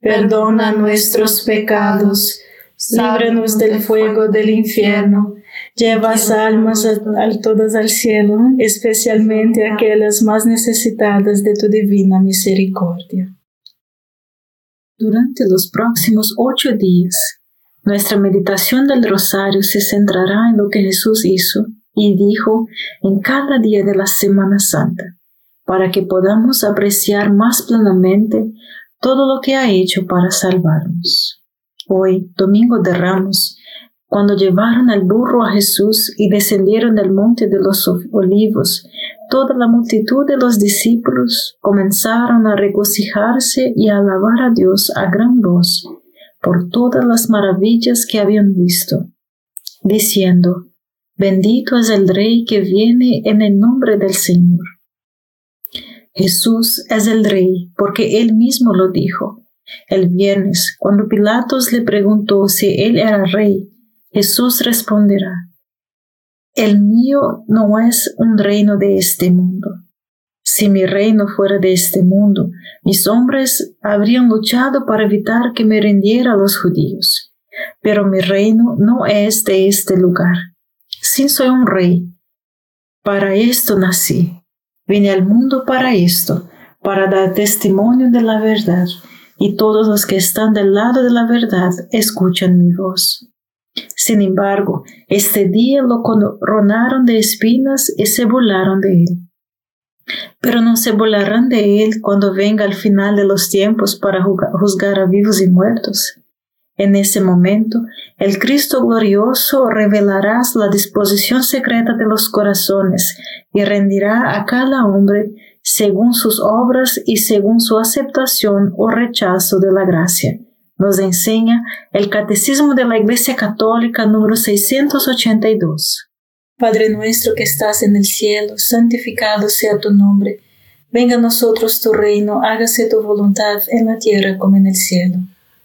perdona nuestros pecados, líbranos del fuego del infierno, lleva almas a, todas al cielo, especialmente aquellas más necesitadas de tu divina misericordia. Durante los próximos ocho días, nuestra meditación del rosario se centrará en lo que Jesús hizo y dijo en cada día de la Semana Santa, para que podamos apreciar más plenamente todo lo que ha hecho para salvarnos. Hoy, Domingo de Ramos, cuando llevaron al burro a Jesús y descendieron del monte de los olivos, toda la multitud de los discípulos comenzaron a regocijarse y a alabar a Dios a gran voz por todas las maravillas que habían visto, diciendo, Bendito es el Rey que viene en el nombre del Señor. Jesús es el rey porque él mismo lo dijo. El viernes, cuando Pilatos le preguntó si él era rey, Jesús responderá, El mío no es un reino de este mundo. Si mi reino fuera de este mundo, mis hombres habrían luchado para evitar que me rindiera a los judíos. Pero mi reino no es de este lugar. Si soy un rey, para esto nací Vine al mundo para esto, para dar testimonio de la verdad, y todos los que están del lado de la verdad escuchan mi voz. Sin embargo, este día lo coronaron de espinas y se burlaron de él. Pero no se burlarán de él cuando venga el final de los tiempos para juzgar a vivos y muertos. En ese momento, el Cristo glorioso revelará la disposición secreta de los corazones y rendirá a cada hombre según sus obras y según su aceptación o rechazo de la gracia. Nos enseña el Catecismo de la Iglesia Católica número 682. Padre nuestro que estás en el cielo, santificado sea tu nombre. Venga a nosotros tu reino, hágase tu voluntad en la tierra como en el cielo.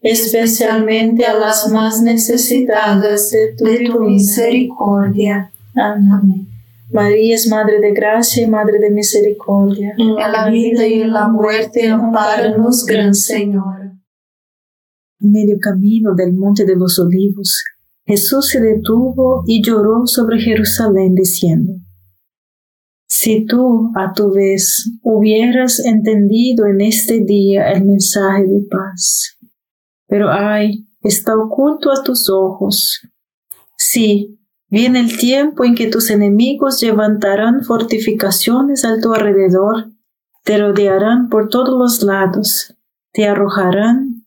especialmente a las más necesitadas de tu, misericordia. Amén. María es Madre de Gracia y Madre de Misericordia. En la vida y en la muerte, amparanos, Gran Señor. En medio camino del Monte de los Olivos, Jesús se detuvo y lloró sobre Jerusalén diciendo, Si tú, a tu vez, hubieras entendido en este día el mensaje de paz, pero ay, está oculto a tus ojos. Sí, viene el tiempo en que tus enemigos levantarán fortificaciones a tu alrededor, te rodearán por todos los lados, te arrojarán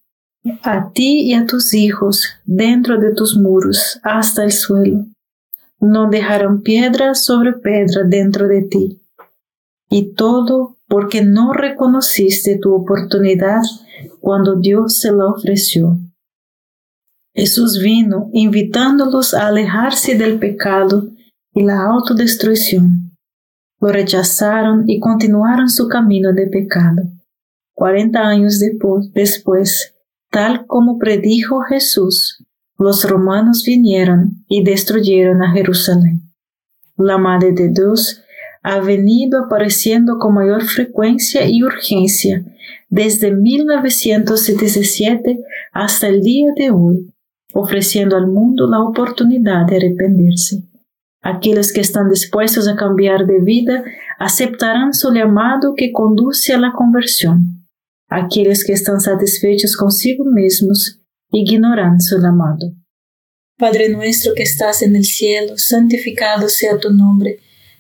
a ti y a tus hijos dentro de tus muros hasta el suelo. No dejarán piedra sobre piedra dentro de ti. Y todo porque no reconociste tu oportunidad cuando Dios se la ofreció. Jesús vino invitándolos a alejarse del pecado y la autodestrucción. Lo rechazaron y continuaron su camino de pecado. Cuarenta años después, tal como predijo Jesús, los romanos vinieron y destruyeron a Jerusalén. La Madre de Dios ha venido apareciendo con mayor frecuencia y urgencia desde 1977 hasta el día de hoy, ofreciendo al mundo la oportunidad de arrepentirse. Aquellos que están dispuestos a cambiar de vida aceptarán su llamado que conduce a la conversión. Aquellos que están satisfechos consigo mismos ignorarán su llamado. Padre nuestro que estás en el cielo, santificado sea tu nombre.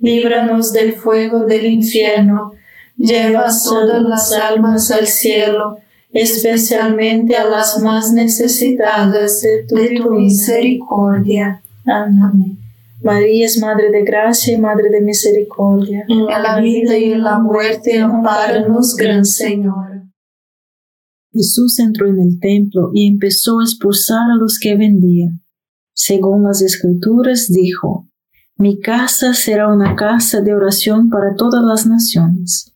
líbranos del fuego del infierno, lleva todas las almas al cielo, especialmente a las más necesitadas de tu, misericordia. Amén. María es Madre de Gracia y Madre de Misericordia. En la vida y en la muerte, amparanos, Gran Señor. Jesús entró en el templo y empezó a expulsar a los que vendían. Según las escrituras, dijo, Mi casa será una casa de oración para todas las naciones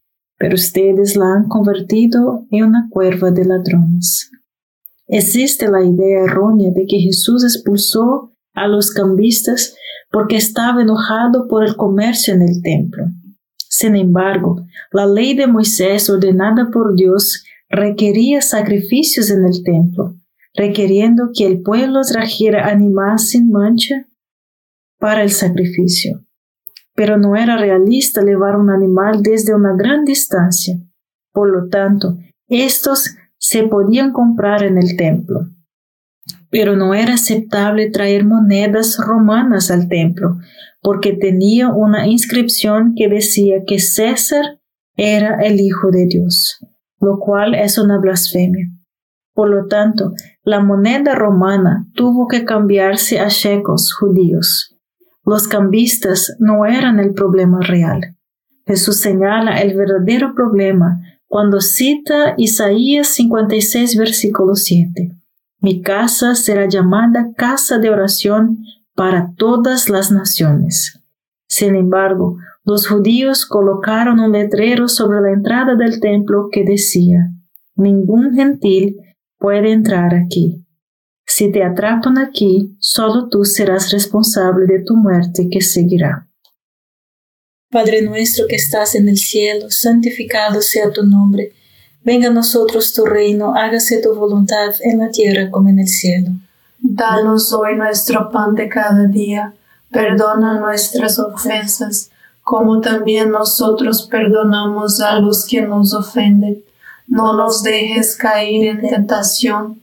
pero ustedes la han convertido en una cuerva de ladrones. Existe la idea errónea de que Jesús expulsó a los cambistas porque estaba enojado por el comercio en el templo. Sin embargo, la ley de Moisés ordenada por Dios requería sacrificios en el templo, requiriendo que el pueblo trajera animales sin mancha para el sacrificio pero no era realista llevar un animal desde una gran distancia. Por lo tanto, estos se podían comprar en el templo. Pero no era aceptable traer monedas romanas al templo, porque tenía una inscripción que decía que César era el Hijo de Dios, lo cual es una blasfemia. Por lo tanto, la moneda romana tuvo que cambiarse a shekels judíos. Los cambistas no eran el problema real. Jesús señala el verdadero problema cuando cita Isaías 56, versículo 7. Mi casa será llamada casa de oración para todas las naciones. Sin embargo, los judíos colocaron un letrero sobre la entrada del templo que decía, Ningún gentil puede entrar aquí. Si te atrapan aquí, solo tú serás responsable de tu muerte que seguirá. Padre nuestro que estás en el cielo, santificado sea tu nombre. Venga a nosotros tu reino, hágase tu voluntad en la tierra como en el cielo. Danos hoy nuestro pan de cada día. Perdona nuestras ofensas, como también nosotros perdonamos a los que nos ofenden. No nos dejes caer en tentación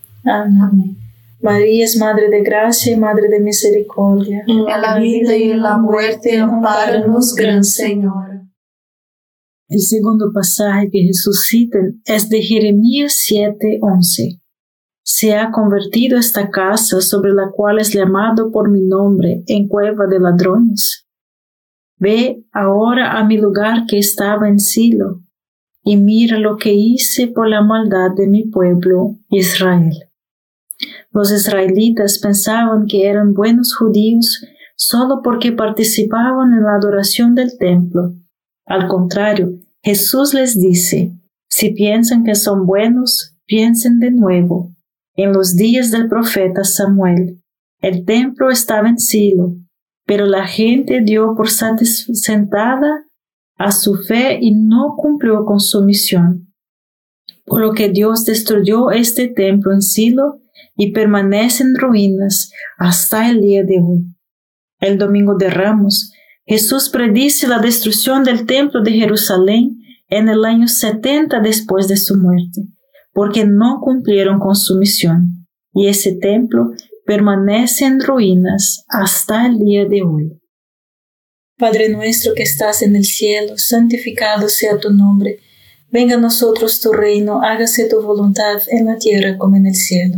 Amén. María es Madre de Gracia y Madre de Misericordia. En la vida y en la muerte, amparanos, Gran Señor. El segundo pasaje que Jesús cita es de Jeremías 7:11. Se ha convertido esta casa sobre la cual es llamado por mi nombre en cueva de ladrones. Ve ahora a mi lugar que estaba en Silo, y mira lo que hice por la maldad de mi pueblo Israel. Los israelitas pensaban que eran buenos judíos solo porque participaban en la adoración del templo. Al contrario, Jesús les dice, si piensan que son buenos, piensen de nuevo. En los días del profeta Samuel, el templo estaba en Silo, pero la gente dio por sentada a su fe y no cumplió con su misión. Por lo que Dios destruyó este templo en Silo y permanece en ruinas hasta el día de hoy. El domingo de Ramos, Jesús predice la destrucción del templo de Jerusalén en el año 70 después de su muerte, porque no cumplieron con su misión, y ese templo permanece en ruinas hasta el día de hoy. Padre nuestro que estás en el cielo, santificado sea tu nombre, venga a nosotros tu reino, hágase tu voluntad en la tierra como en el cielo.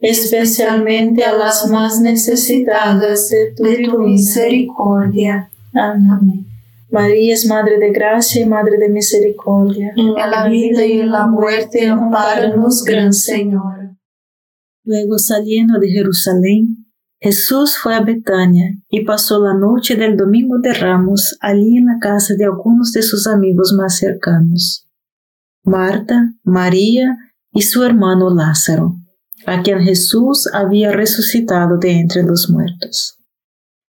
especialmente a las más necesitadas de tu, misericordia. Amén. María es Madre de Gracia y Madre de Misericordia. En la vida y en la muerte, amparanos, Gran Señor. Luego saliendo de Jerusalén, Jesús fue a Betania y pasó la noche del domingo de Ramos allí en la casa de algunos de sus amigos más cercanos, Marta, María y su hermano Lázaro, a quien Jesús había resucitado de entre los muertos.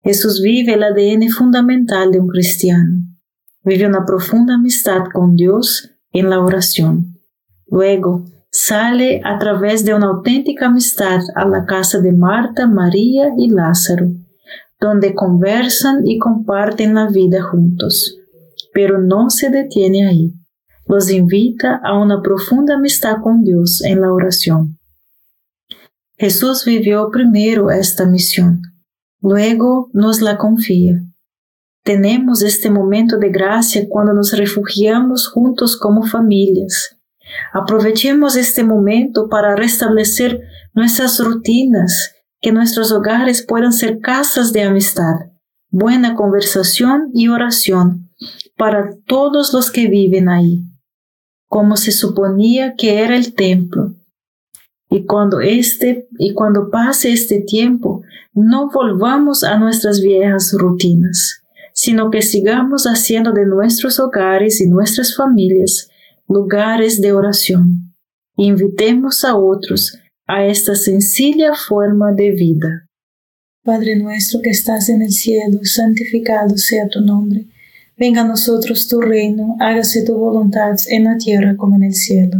Jesús vive el ADN fundamental de un cristiano. Vive una profunda amistad con Dios en la oración. Luego, sale a través de una auténtica amistad a la casa de Marta, María y Lázaro, donde conversan y comparten la vida juntos. Pero no se detiene ahí. Los invita a una profunda amistad con Dios en la oración. Jesús vivió primero esta misión, luego nos la confía. Tenemos este momento de gracia cuando nos refugiamos juntos como familias Aprovechemos este momento para restablecer nuestras rutinas, que nuestros hogares puedan ser casas de amistad, buena conversación y oración para todos los que viven ahí, como se suponía que era el templo. Y cuando este y cuando pase este tiempo, no volvamos a nuestras viejas rutinas, sino que sigamos haciendo de nuestros hogares y nuestras familias lugares de oración. Invitemos a otros a esta sencilla forma de vida. Padre nuestro que estás en el cielo, santificado sea tu nombre. Venga a nosotros tu reino, hágase tu voluntad en la tierra como en el cielo.